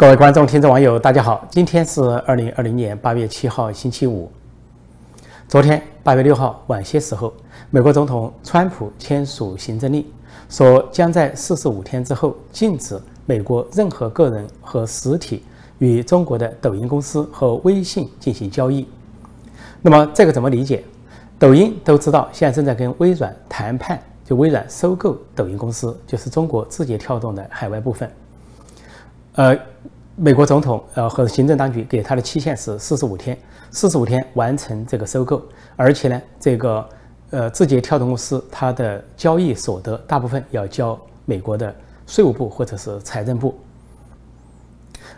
各位观众、听众、网友，大家好！今天是二零二零年八月七号，星期五。昨天八月六号晚些时候，美国总统川普签署行政令，说将在四十五天之后禁止美国任何个人和实体与中国的抖音公司和微信进行交易。那么这个怎么理解？抖音都知道现在正在跟微软谈判，就微软收购抖音公司，就是中国字节跳动的海外部分。呃，美国总统呃和行政当局给他的期限是四十五天，四十五天完成这个收购，而且呢，这个呃字节跳动公司它的交易所得大部分要交美国的税务部或者是财政部，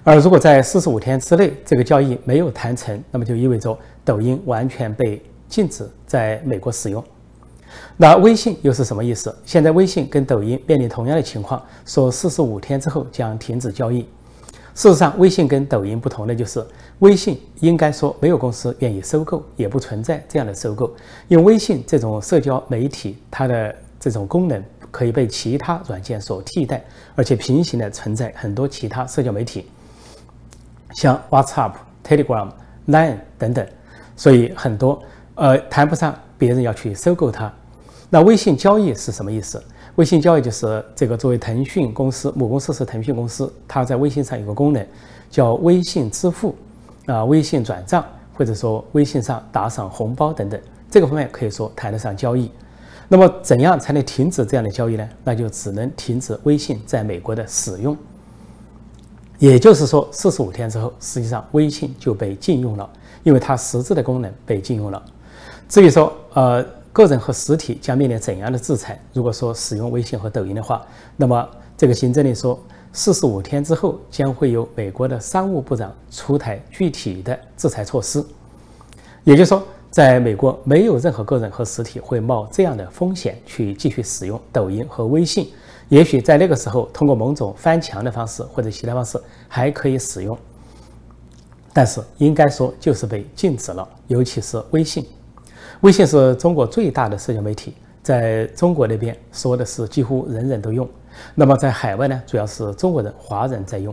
而如果在四十五天之内这个交易没有谈成，那么就意味着抖音完全被禁止在美国使用。那微信又是什么意思？现在微信跟抖音面临同样的情况，说四十五天之后将停止交易。事实上，微信跟抖音不同的就是，微信应该说没有公司愿意收购，也不存在这样的收购。因为微信这种社交媒体，它的这种功能可以被其他软件所替代，而且平行的存在很多其他社交媒体，像 WhatsApp、Telegram、Line 等等，所以很多呃谈不上别人要去收购它。那微信交易是什么意思？微信交易就是这个作为腾讯公司母公司是腾讯公司，它在微信上有个功能叫微信支付啊，微信转账或者说微信上打赏红包等等，这个方面可以说谈得上交易。那么怎样才能停止这样的交易呢？那就只能停止微信在美国的使用。也就是说，四十五天之后，实际上微信就被禁用了，因为它实质的功能被禁用了。至于说呃。个人和实体将面临怎样的制裁？如果说使用微信和抖音的话，那么这个行政令说，四十五天之后将会由美国的商务部长出台具体的制裁措施。也就是说，在美国没有任何个人和实体会冒这样的风险去继续使用抖音和微信。也许在那个时候，通过某种翻墙的方式或者其他方式还可以使用，但是应该说就是被禁止了，尤其是微信。微信是中国最大的社交媒体，在中国那边说的是几乎人人都用，那么在海外呢，主要是中国人、华人在用，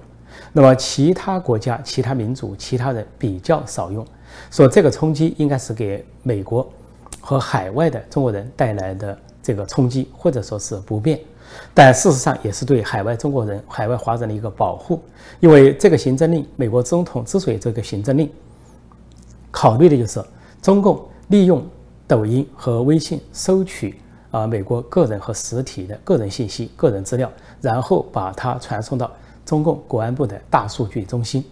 那么其他国家、其他民族、其他人比较少用，说这个冲击应该是给美国和海外的中国人带来的这个冲击，或者说是不便，但事实上也是对海外中国人、海外华人的一个保护，因为这个行政令，美国总统之所以这个行政令，考虑的就是中共利用。抖音和微信收取啊美国个人和实体的个人信息、个人资料，然后把它传送到中共国安部的大数据中心。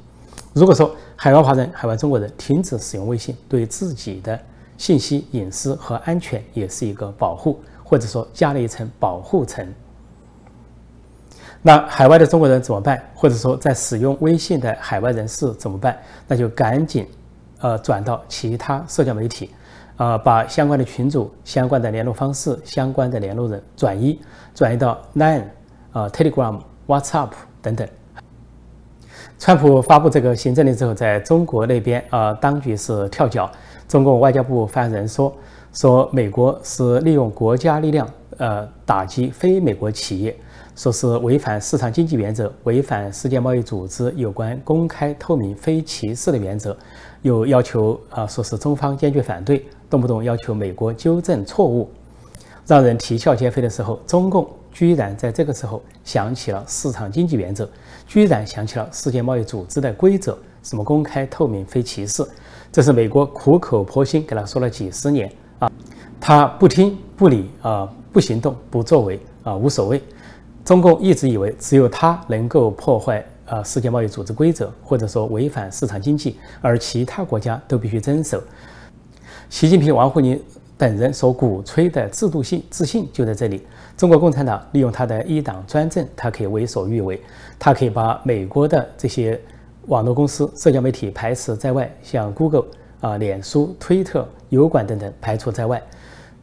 如果说海外华人、海外中国人停止使用微信，对自己的信息隐私和安全也是一个保护，或者说加了一层保护层。那海外的中国人怎么办？或者说在使用微信的海外人士怎么办？那就赶紧呃转到其他社交媒体。啊，把相关的群组、相关的联络方式、相关的联络人转移转移到 Line、啊 Telegram、WhatsApp 等等。川普发布这个行政令之后，在中国那边啊，当局是跳脚。中国外交部发言人说，说美国是利用国家力量呃打击非美国企业，说是违反市场经济原则，违反世界贸易组织有关公开、透明、非歧视的原则，又要求啊，说是中方坚决反对。动不动要求美国纠正错误，让人啼笑皆非的时候，中共居然在这个时候想起了市场经济原则，居然想起了世界贸易组织的规则，什么公开、透明、非歧视，这是美国苦口婆心给他说了几十年啊，他不听不理啊，不行动不作为啊，无所谓。中共一直以为只有他能够破坏啊世界贸易组织规则，或者说违反市场经济，而其他国家都必须遵守。习近平、王沪宁等人所鼓吹的制度性自信就在这里。中国共产党利用他的一党专政，他可以为所欲为，他可以把美国的这些网络公司、社交媒体排斥在外，像 Google 啊、脸书、推特、油管等等排除在外，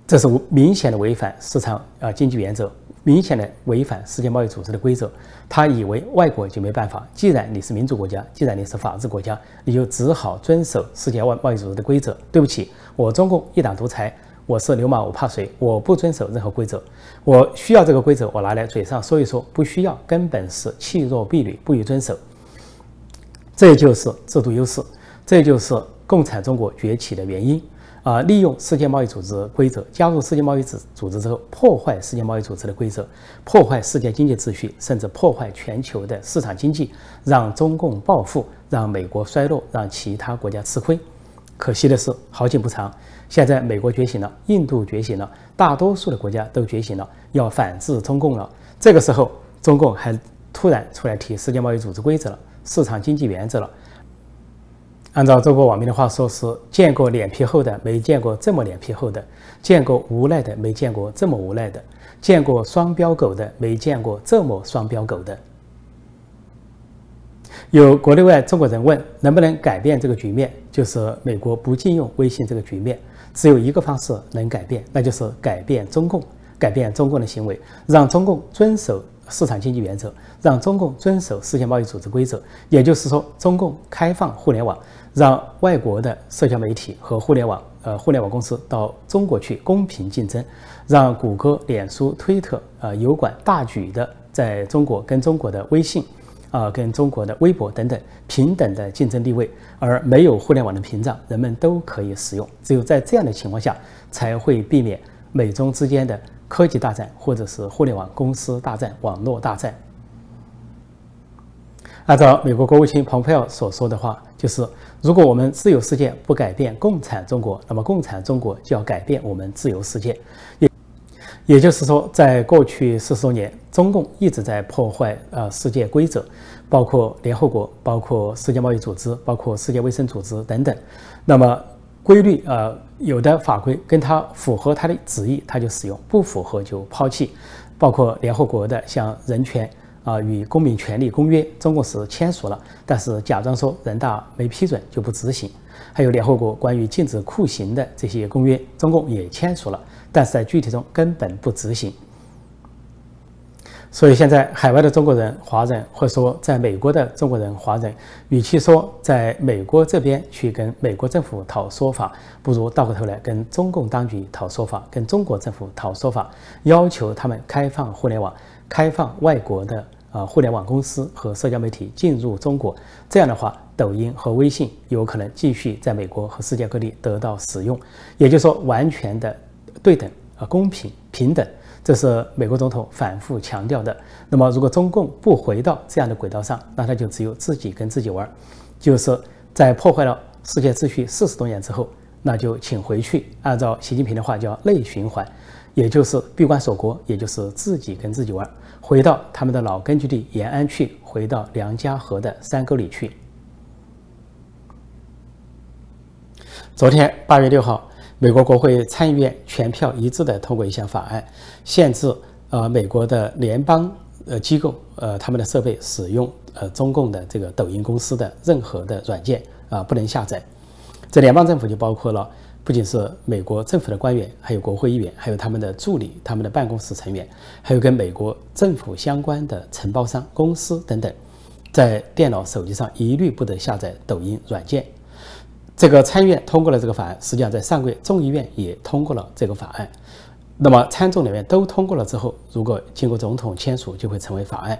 这是明显的违反市场啊经济原则。明显的违反世界贸易组织的规则，他以为外国就没办法。既然你是民主国家，既然你是法治国家，你就只好遵守世界贸贸易组织的规则。对不起，我中共一党独裁，我是流氓，我怕谁？我不遵守任何规则。我需要这个规则，我拿来嘴上说一说；不需要，根本是弃若敝履，不予遵守。这就是制度优势，这就是共产中国崛起的原因。啊，利用世界贸易组织规则，加入世界贸易组组织之后，破坏世界贸易组织的规则，破坏世界经济秩序，甚至破坏全球的市场经济，让中共暴富，让美国衰落，让其他国家吃亏。可惜的是，好景不长，现在美国觉醒了，印度觉醒了，大多数的国家都觉醒了，要反制中共了。这个时候，中共还突然出来提世界贸易组织规则了，市场经济原则了。按照中国网民的话说，是见过脸皮厚的，没见过这么脸皮厚的；见过无赖的，没见过这么无赖的；见过双标狗的，没见过这么双标狗的。有国内外中国人问，能不能改变这个局面？就是美国不禁用微信这个局面，只有一个方式能改变，那就是改变中共，改变中共的行为，让中共遵守市场经济原则，让中共遵守世界贸易组织规则。也就是说，中共开放互联网。让外国的社交媒体和互联网，呃，互联网公司到中国去公平竞争，让谷歌、脸书、推特，呃，油管大举的在中国跟中国的微信，啊，跟中国的微博等等平等的竞争地位，而没有互联网的屏障，人们都可以使用。只有在这样的情况下，才会避免美中之间的科技大战，或者是互联网公司大战、网络大战。按照美国国务卿蓬佩奥所说的话，就是如果我们自由世界不改变共产中国，那么共产中国就要改变我们自由世界。也也就是说，在过去四十多年，中共一直在破坏呃世界规则，包括联合国、包括世界贸易组织、包括世界卫生组织等等。那么规律呃有的法规跟它符合它的旨意，它就使用；不符合就抛弃。包括联合国的像人权。啊，与公民权利公约，中共是签署了，但是假装说人大没批准就不执行。还有联合国关于禁止酷刑的这些公约，中共也签署了，但是在具体中根本不执行。所以现在海外的中国人、华人，或者说在美国的中国人、华人，与其说在美国这边去跟美国政府讨说法，不如倒过头来跟中共当局讨说法，跟中国政府讨说法，要求他们开放互联网，开放外国的。啊，互联网公司和社交媒体进入中国，这样的话，抖音和微信有可能继续在美国和世界各地得到使用，也就是说，完全的对等啊，公平平等，这是美国总统反复强调的。那么，如果中共不回到这样的轨道上，那他就只有自己跟自己玩，就是在破坏了世界秩序四十多年之后，那就请回去，按照习近平的话叫内循环，也就是闭关锁国，也就是自己跟自己玩。回到他们的老根据地延安去，回到梁家河的山沟里去。昨天八月六号，美国国会参议院全票一致的通过一项法案，限制呃美国的联邦呃机构呃他们的设备使用呃中共的这个抖音公司的任何的软件啊不能下载。这联邦政府就包括了。不仅是美国政府的官员，还有国会议员，还有他们的助理、他们的办公室成员，还有跟美国政府相关的承包商、公司等等，在电脑、手机上一律不得下载抖音软件。这个参议院通过了这个法案，实际上在上个月众议院也通过了这个法案。那么参众两院都通过了之后，如果经过总统签署，就会成为法案。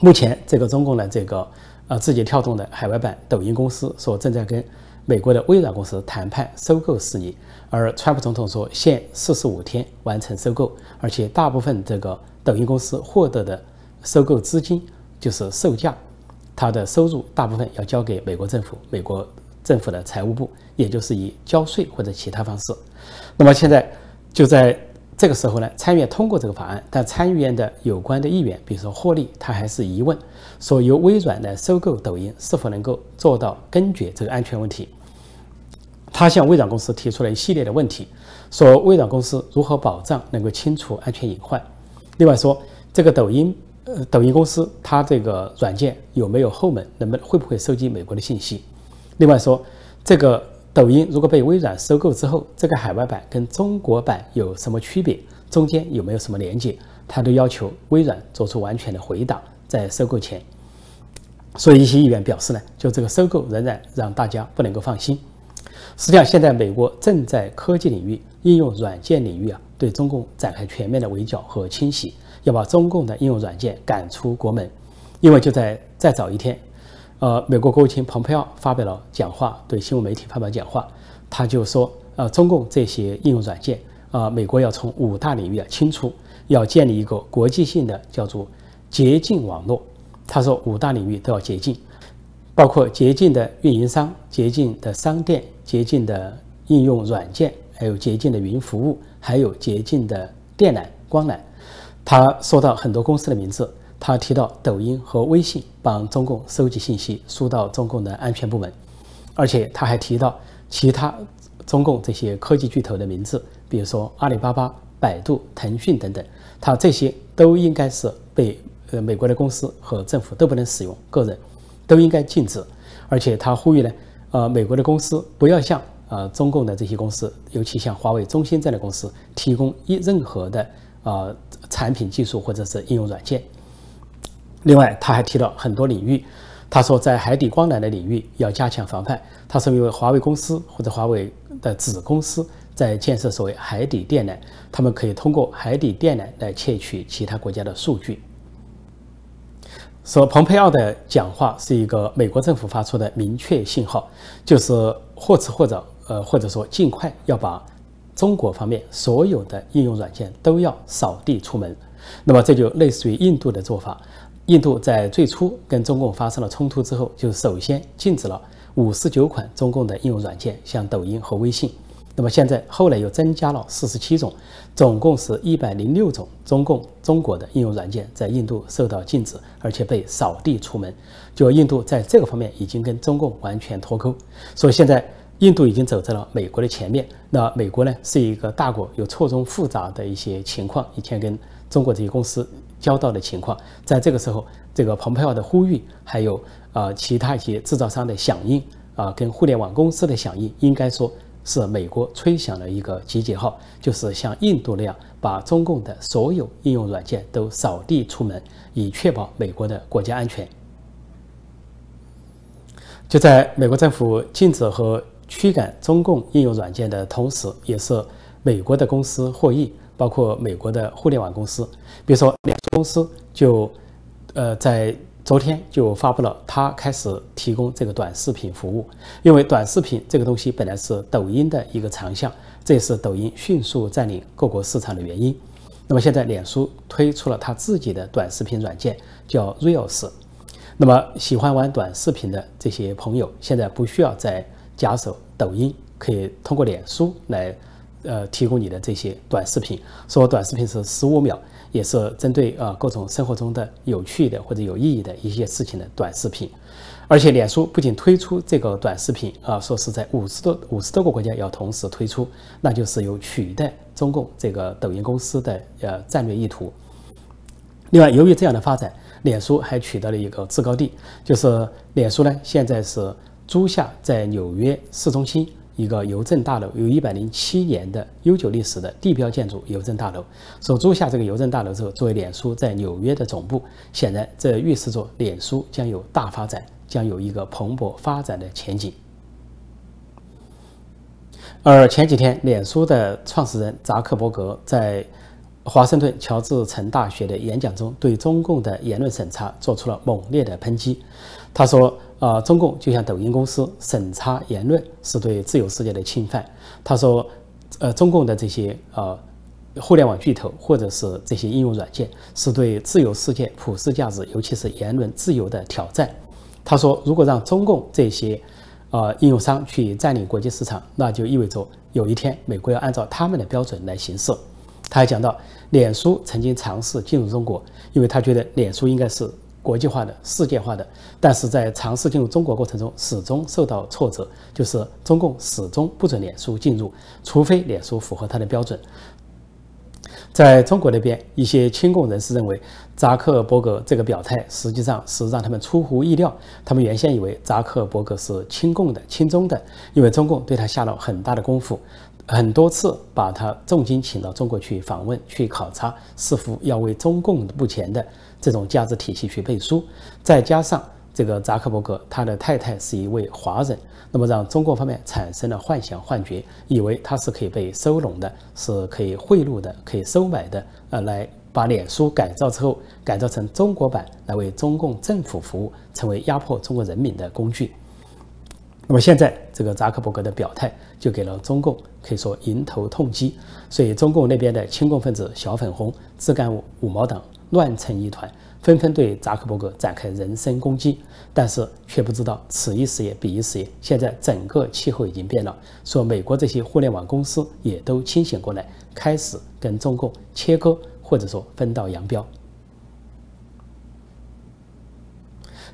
目前这个中共的这个呃字节跳动的海外版抖音公司所正在跟。美国的微软公司谈判收购事宜，而川普总统说限四十五天完成收购，而且大部分这个抖音公司获得的收购资金就是售价，它的收入大部分要交给美国政府，美国政府的财务部，也就是以交税或者其他方式。那么现在就在这个时候呢，参议院通过这个法案，但参议院的有关的议员，比如说霍利，他还是疑问，说由微软来收购抖音是否能够做到根绝这个安全问题。他向微软公司提出了一系列的问题，说微软公司如何保障能够清除安全隐患？另外说，这个抖音，呃，抖音公司它这个软件有没有后门？能不能会不会收集美国的信息？另外说，这个抖音如果被微软收购之后，这个海外版跟中国版有什么区别？中间有没有什么连接？他都要求微软做出完全的回答，在收购前。所以一些议员表示呢，就这个收购仍然让大家不能够放心。实际上，现在美国正在科技领域、应用软件领域啊，对中共展开全面的围剿和清洗，要把中共的应用软件赶出国门。因为就在再早一天，呃，美国国务卿蓬佩奥发表了讲话，对新闻媒体发表讲话，他就说，呃，中共这些应用软件，啊，美国要从五大领域啊清除，要建立一个国际性的叫做洁净网络。他说，五大领域都要洁净，包括洁净的运营商、洁净的商店、洁净的应用软件，还有洁净的云服务，还有洁净的电缆、光缆。他说到很多公司的名字，他提到抖音和微信帮中共收集信息，输到中共的安全部门，而且他还提到其他中共这些科技巨头的名字，比如说阿里巴巴、百度、腾讯等等，他这些都应该是被。呃，美国的公司和政府都不能使用，个人都应该禁止。而且他呼吁呢，呃，美国的公司不要向呃中共的这些公司，尤其像华为、中兴这样的公司提供一任何的呃产品技术或者是应用软件。另外，他还提到很多领域，他说在海底光缆的领域要加强防范。他说，因为华为公司或者华为的子公司在建设所谓海底电缆，他们可以通过海底电缆来窃取其他国家的数据。说蓬佩奥的讲话是一个美国政府发出的明确信号，就是或迟或早，呃，或者说尽快要把中国方面所有的应用软件都要扫地出门。那么这就类似于印度的做法。印度在最初跟中共发生了冲突之后，就首先禁止了五十九款中共的应用软件，像抖音和微信。那么现在后来又增加了四十七种，总共是一百零六种中共中国的应用软件在印度受到禁止，而且被扫地出门。就印度在这个方面已经跟中共完全脱钩，所以现在印度已经走在了美国的前面。那美国呢是一个大国，有错综复杂的一些情况，以前跟中国这些公司交道的情况，在这个时候，这个蓬佩奥的呼吁，还有啊其他一些制造商的响应啊，跟互联网公司的响应，应该说。是美国吹响了一个集结号，就是像印度那样，把中共的所有应用软件都扫地出门，以确保美国的国家安全。就在美国政府禁止和驱赶中共应用软件的同时，也是美国的公司获益，包括美国的互联网公司，比如说脸书公司就，呃，在。昨天就发布了，他开始提供这个短视频服务，因为短视频这个东西本来是抖音的一个长项，这也是抖音迅速占领各国市场的原因。那么现在脸书推出了他自己的短视频软件，叫 Reels。那么喜欢玩短视频的这些朋友，现在不需要再假手抖音，可以通过脸书来，呃，提供你的这些短视频。说短视频是十五秒。也是针对啊各种生活中的有趣的或者有意义的一些事情的短视频，而且脸书不仅推出这个短视频啊，说是在五十多五十多个国家要同时推出，那就是有取代中共这个抖音公司的呃战略意图。另外，由于这样的发展，脸书还取得了一个制高地，就是脸书呢现在是租下在纽约市中心。一个邮政大楼有一百零七年的悠久历史的地标建筑邮政大楼，所租下这个邮政大楼之后，作为脸书在纽约的总部，显然这预示着脸书将有大发展，将有一个蓬勃发展的前景。而前几天，脸书的创始人扎克伯格在华盛顿乔治城大学的演讲中，对中共的言论审查做出了猛烈的抨击。他说。啊，中共就像抖音公司审查言论是对自由世界的侵犯。他说，呃，中共的这些呃互联网巨头或者是这些应用软件是对自由世界普世价值，尤其是言论自由的挑战。他说，如果让中共这些呃应用商去占领国际市场，那就意味着有一天美国要按照他们的标准来行事。他还讲到，脸书曾经尝试进入中国，因为他觉得脸书应该是。国际化的、世界化的，但是在尝试进入中国过程中，始终受到挫折。就是中共始终不准脸书进入，除非脸书符合它的标准。在中国那边，一些亲共人士认为，扎克伯格这个表态实际上是让他们出乎意料。他们原先以为扎克伯格是亲共的、亲中的，因为中共对他下了很大的功夫。很多次把他重金请到中国去访问、去考察，似乎要为中共目前的这种价值体系去背书。再加上这个扎克伯格，他的太太是一位华人，那么让中国方面产生了幻想、幻觉，以为他是可以被收拢的，是可以贿赂的、可以收买的，呃，来把脸书改造之后，改造成中国版来为中共政府服务，成为压迫中国人民的工具。那么现在这个扎克伯格的表态，就给了中共可以说迎头痛击。所以中共那边的亲共分子、小粉红、自干五五毛党乱成一团，纷纷对扎克伯格展开人身攻击。但是却不知道此一时也彼一时也，现在整个气候已经变了。说美国这些互联网公司也都清醒过来，开始跟中共切割，或者说分道扬镳。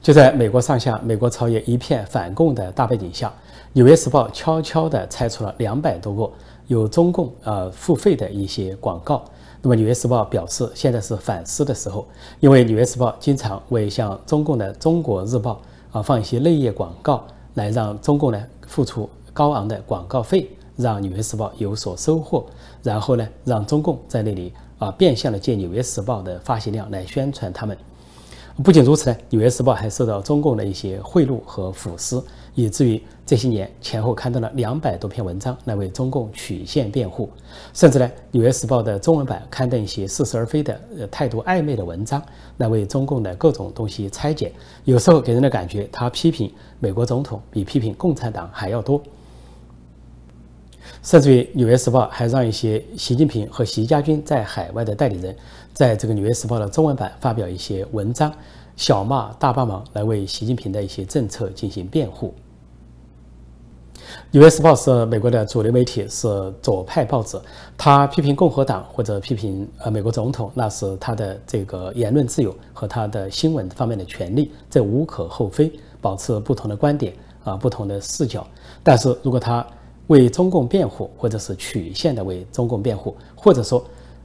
就在美国上下、美国朝野一片反共的大背景下，《纽约时报》悄悄地拆出了两百多个有中共呃付费的一些广告。那么，《纽约时报》表示，现在是反思的时候，因为《纽约时报》经常为向中共的《中国日报》啊放一些内页广告，来让中共呢付出高昂的广告费，让《纽约时报》有所收获，然后呢，让中共在那里啊变相的借《纽约时报》的发行量来宣传他们。不仅如此呢，《纽约时报》还受到中共的一些贿赂和腐蚀，以至于这些年前后刊登了两百多篇文章来为中共曲线辩护，甚至呢，《纽约时报》的中文版刊登一些似是而非的、呃态度暧昧的文章来为中共的各种东西拆解，有时候给人的感觉，他批评美国总统比批评共产党还要多。甚至于《纽约时报》还让一些习近平和习家军在海外的代理人，在这个《纽约时报》的中文版发表一些文章，小骂大帮忙，来为习近平的一些政策进行辩护。《纽约时报》是美国的主流媒体，是左派报纸。他批评共和党或者批评呃美国总统，那是他的这个言论自由和他的新闻方面的权利，这无可厚非。保持不同的观点啊，不同的视角。但是如果他为中共辩护，或者是曲线的为中共辩护，或者说，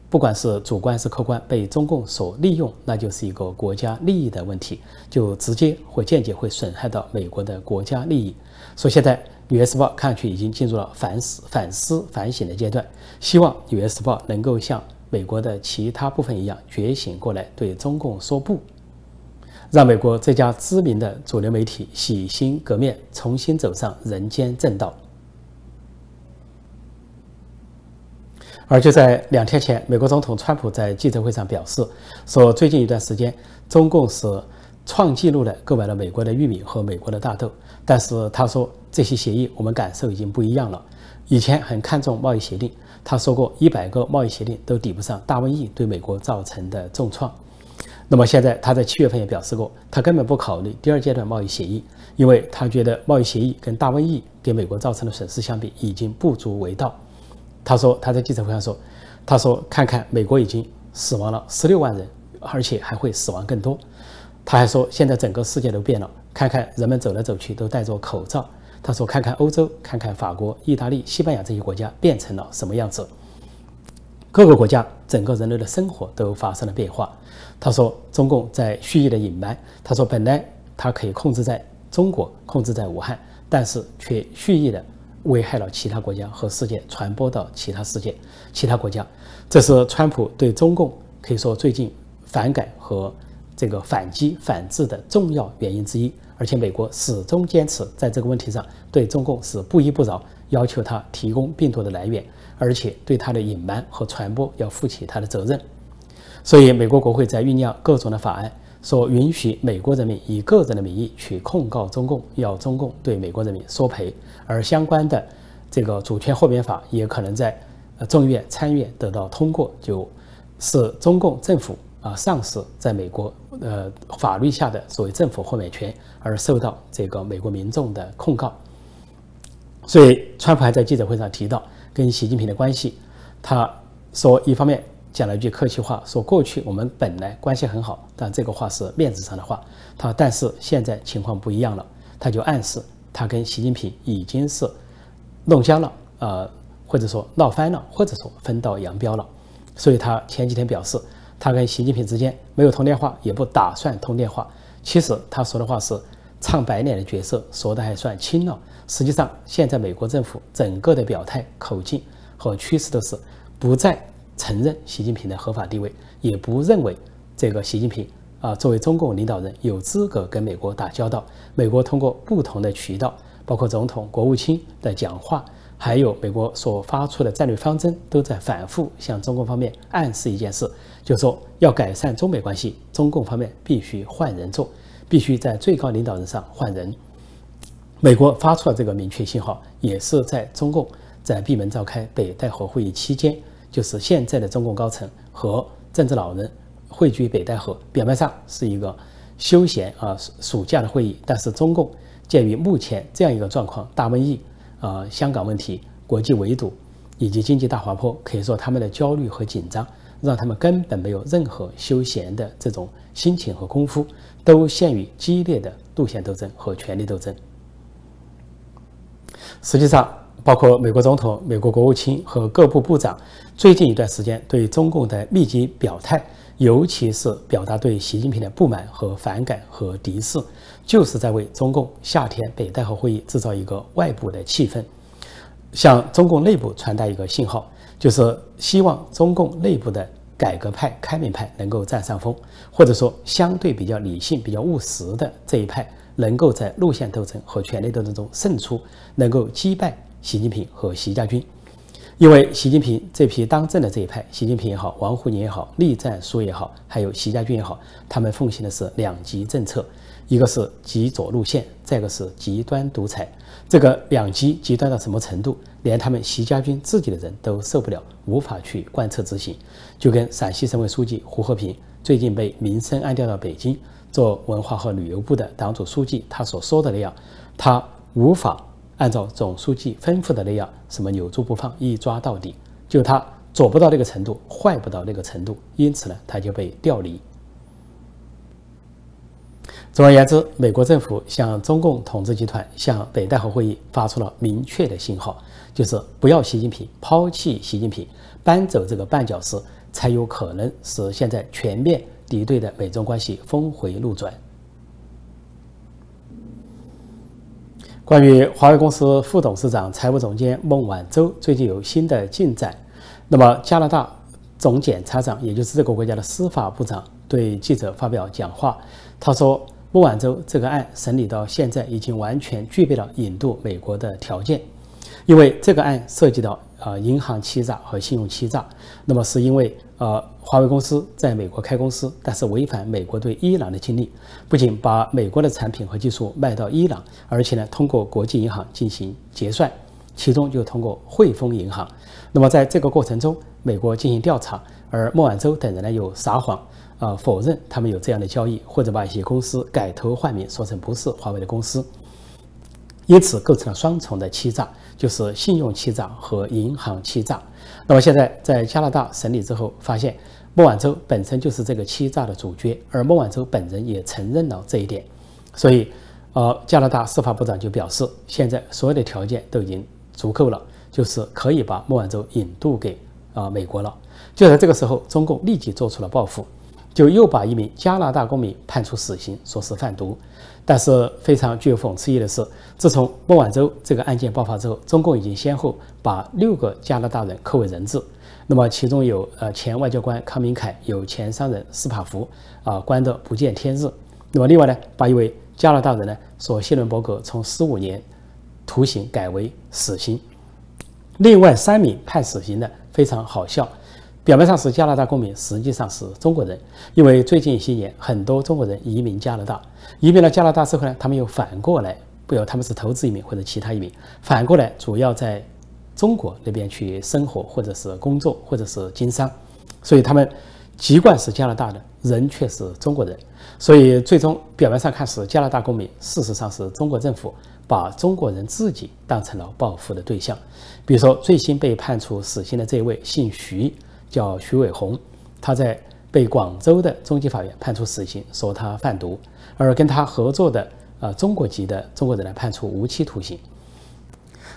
不管是主观是客观被中共所利用，那就是一个国家利益的问题，就直接或间接会损害到美国的国家利益。所以现在《纽约时报》看上去已经进入了反思、反思、反省的阶段，希望《纽约时报》能够像美国的其他部分一样觉醒过来，对中共说不，让美国这家知名的主流媒体洗心革面，重新走上人间正道。而就在两天前，美国总统川普在记者会上表示，说最近一段时间，中共是创纪录的购买了美国的玉米和美国的大豆。但是他说，这些协议我们感受已经不一样了。以前很看重贸易协定，他说过一百个贸易协定都抵不上大瘟疫对美国造成的重创。那么现在他在七月份也表示过，他根本不考虑第二阶段贸易协议，因为他觉得贸易协议跟大瘟疫给美国造成的损失相比，已经不足为道。他说他在记者会上说，他说看看美国已经死亡了十六万人，而且还会死亡更多。他还说现在整个世界都变了，看看人们走来走去都戴着口罩。他说看看欧洲，看看法国、意大利、西班牙这些国家变成了什么样子。各个国家整个人类的生活都发生了变化。他说中共在蓄意的隐瞒。他说本来他可以控制在中国，控制在武汉，但是却蓄意的。危害了其他国家和世界，传播到其他世界、其他国家，这是川普对中共可以说最近反感和这个反击反制的重要原因之一。而且美国始终坚持在这个问题上对中共是不依不饶，要求他提供病毒的来源，而且对他的隐瞒和传播要负起他的责任。所以，美国国会在酝酿各种的法案。说允许美国人民以个人的名义去控告中共，要中共对美国人民索赔，而相关的这个主权豁免法也可能在呃众议院、参议院得到通过，就是中共政府啊丧失在美国呃法律下的所谓政府豁免权，而受到这个美国民众的控告。所以，川普还在记者会上提到跟习近平的关系，他说一方面。讲了一句客气话，说过去我们本来关系很好，但这个话是面子上的话。他但是现在情况不一样了，他就暗示他跟习近平已经是弄僵了，呃，或者说闹翻了，或者说分道扬镳了。所以他前几天表示，他跟习近平之间没有通电话，也不打算通电话。其实他说的话是唱白脸的角色，说的还算轻了。实际上，现在美国政府整个的表态口径和趋势都是不再。承认习近平的合法地位，也不认为这个习近平啊作为中共领导人有资格跟美国打交道。美国通过不同的渠道，包括总统、国务卿的讲话，还有美国所发出的战略方针，都在反复向中共方面暗示一件事，就是说要改善中美关系，中共方面必须换人做，必须在最高领导人上换人。美国发出了这个明确信号，也是在中共在闭门召开北戴河会议期间，就是现在的中共高层和政治老人汇聚北戴河，表面上是一个休闲啊暑假的会议，但是中共鉴于目前这样一个状况，大瘟疫啊香港问题、国际围堵以及经济大滑坡，可以说他们的焦虑和紧张，让他们根本没有任何休闲的这种心情和功夫，都陷于激烈的路线斗争和权力斗争。实际上，包括美国总统、美国国务卿和各部部长，最近一段时间对中共的密集表态，尤其是表达对习近平的不满和反感和敌视，就是在为中共夏天北戴河会议制造一个外部的气氛，向中共内部传达一个信号，就是希望中共内部的改革派、开明派能够占上风，或者说相对比较理性、比较务实的这一派。能够在路线斗争和权力斗争中胜出，能够击败习近平和习家军。因为习近平这批当政的这一派，习近平也好，王沪宁也好，栗战书也好，还有习家军也好，他们奉行的是两极政策，一个是极左路线，再一个是极端独裁。这个两极极端到什么程度，连他们习家军自己的人都受不了，无法去贯彻执行。就跟陕西省委书记胡和平最近被民生安调到北京。做文化和旅游部的党组书记，他所说的那样，他无法按照总书记吩咐的那样，什么扭住不放，一抓到底，就他做不到那个程度，坏不到那个程度，因此呢，他就被调离。总而言之，美国政府向中共统治集团、向北戴河会议发出了明确的信号，就是不要习近平，抛弃习近平，搬走这个绊脚石，才有可能使现在全面。敌对的美中关系峰回路转。关于华为公司副董事长、财务总监孟晚舟最近有新的进展，那么加拿大总检察长，也就是这个国家的司法部长，对记者发表讲话，他说孟晚舟这个案审理到现在已经完全具备了引渡美国的条件，因为这个案涉及到呃银行欺诈和信用欺诈，那么是因为。呃，华为公司在美国开公司，但是违反美国对伊朗的禁令，不仅把美国的产品和技术卖到伊朗，而且呢，通过国际银行进行结算，其中就通过汇丰银行。那么在这个过程中，美国进行调查，而孟晚舟等人呢又撒谎，啊，否认他们有这样的交易，或者把一些公司改头换面，说成不是华为的公司，因此构成了双重的欺诈，就是信用欺诈和银行欺诈。那么现在在加拿大审理之后，发现孟晚舟本身就是这个欺诈的主角，而孟晚舟本人也承认了这一点，所以，呃，加拿大司法部长就表示，现在所有的条件都已经足够了，就是可以把孟晚舟引渡给啊美国了。就在这个时候，中共立即做出了报复。就又把一名加拿大公民判处死刑，说是贩毒。但是非常具有讽刺意的是，自从孟晚舟这个案件爆发之后，中共已经先后把六个加拿大人扣为人质。那么其中有呃前外交官康明凯，有前商人斯帕福啊，关得不见天日。那么另外呢，把一位加拿大人呢，说谢伦伯格从十五年徒刑改为死刑。另外三名判死刑的非常好笑。表面上是加拿大公民，实际上是中国人。因为最近一些年，很多中国人移民加拿大，移民了加拿大之后呢，他们又反过来，不要他们是投资移民或者其他移民，反过来主要在中国那边去生活，或者是工作，或者是经商。所以他们籍贯是加拿大的，人却是中国人。所以最终表面上看是加拿大公民，事实上是中国政府把中国人自己当成了报复的对象。比如说最新被判处死刑的这位，姓徐。叫徐伟红，他在被广州的中级法院判处死刑，说他贩毒，而跟他合作的呃中国籍的中国人呢判处无期徒刑。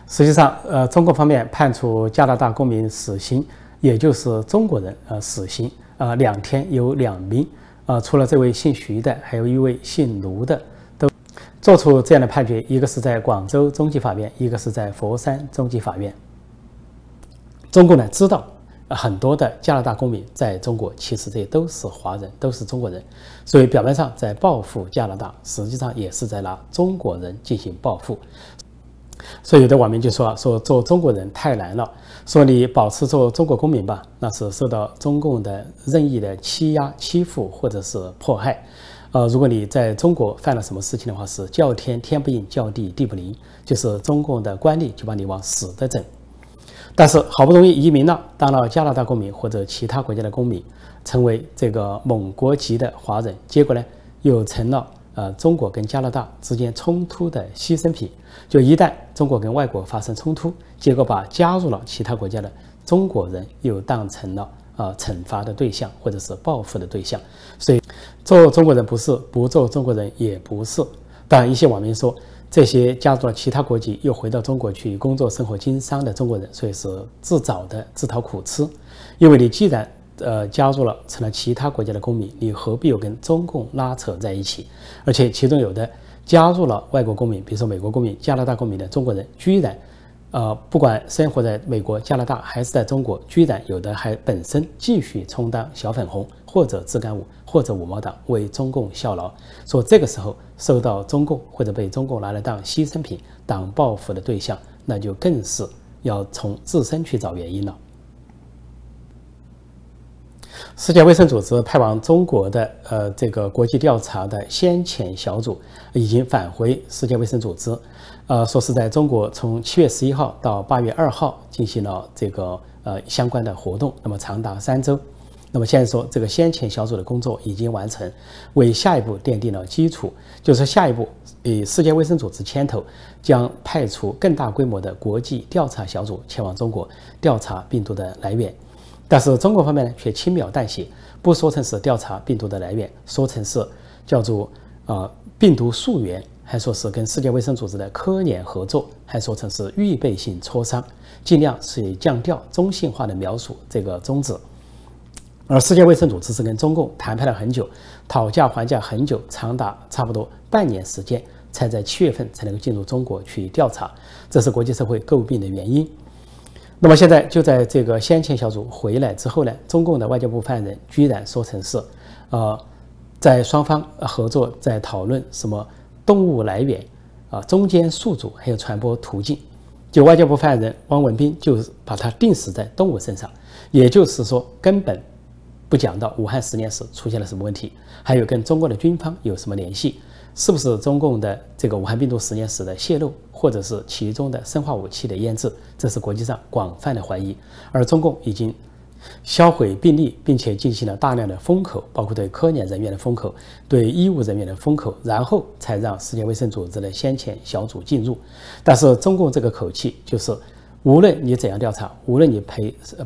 实际上，呃，中国方面判处加拿大公民死刑，也就是中国人呃死刑啊，两天有两名啊，除了这位姓徐的，还有一位姓卢的，都做出这样的判决，一个是在广州中级法院，一个是在佛山中级法院。中共呢知道。很多的加拿大公民在中国，其实这些都是华人，都是中国人，所以表面上在报复加拿大，实际上也是在拿中国人进行报复。所以有的网民就说说做中国人太难了，说你保持做中国公民吧，那是受到中共的任意的欺压、欺负或者是迫害。呃，如果你在中国犯了什么事情的话，是叫天天不应，叫地地不灵，就是中共的官吏就把你往死的整。但是好不容易移民了，当了加拿大公民或者其他国家的公民，成为这个某国籍的华人，结果呢，又成了呃中国跟加拿大之间冲突的牺牲品。就一旦中国跟外国发生冲突，结果把加入了其他国家的中国人又当成了。啊，惩罚的对象或者是报复的对象，所以做中国人不是，不做中国人也不是。当然，一些网民说这些加入了其他国籍又回到中国去工作、生活、经商的中国人，所以是自找的，自讨苦吃。因为你既然呃加入了成了其他国家的公民，你何必又跟中共拉扯在一起？而且其中有的加入了外国公民，比如说美国公民、加拿大公民的中国人，居然。呃，不管生活在美国、加拿大还是在中国，居然有的还本身继续充当小粉红或者自干五或者五毛党，为中共效劳。说这个时候受到中共或者被中共拿来当牺牲品、当报复的对象，那就更是要从自身去找原因了。世界卫生组织派往中国的呃这个国际调查的先遣小组已经返回世界卫生组织。呃，说是在中国从七月十一号到八月二号进行了这个呃相关的活动，那么长达三周。那么现在说这个先遣小组的工作已经完成，为下一步奠定了基础。就是下一步以世界卫生组织牵头，将派出更大规模的国际调查小组前往中国调查病毒的来源。但是中国方面呢，却轻描淡写，不说成是调查病毒的来源，说成是叫做呃病毒溯源。还说是跟世界卫生组织的科研合作，还说成是预备性磋商，尽量是以降调、中性化的描述这个宗旨。而世界卫生组织是跟中共谈判了很久，讨价还价很久，长达差不多半年时间，才在七月份才能够进入中国去调查，这是国际社会诟病的原因。那么现在就在这个先遣小组回来之后呢，中共的外交部发言人居然说成是，呃，在双方合作在讨论什么？动物来源啊，中间宿主还有传播途径，就外交部发言人汪文斌就是把它定死在动物身上，也就是说根本不讲到武汉实验室出现了什么问题，还有跟中国的军方有什么联系，是不是中共的这个武汉病毒实验室的泄露，或者是其中的生化武器的腌制，这是国际上广泛的怀疑，而中共已经。销毁病例，并且进行了大量的封口，包括对科研人员的封口，对医务人员的封口，然后才让世界卫生组织的先遣小组进入。但是中共这个口气就是，无论你怎样调查，无论你派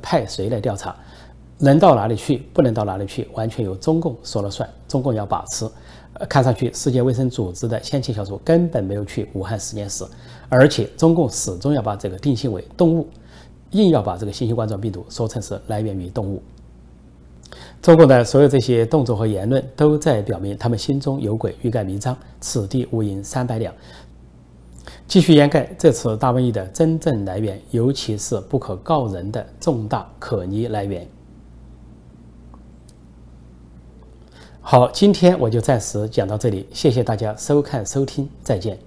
派谁来调查，能到哪里去，不能到哪里去，完全由中共说了算，中共要把持。看上去世界卫生组织的先遣小组根本没有去武汉实验室，而且中共始终要把这个定性为动物。硬要把这个新型冠状病毒说成是来源于动物，中国的所有这些动作和言论都在表明他们心中有鬼，欲盖弥彰，此地无银三百两，继续掩盖这次大瘟疫的真正来源，尤其是不可告人的重大可疑来源。好，今天我就暂时讲到这里，谢谢大家收看收听，再见。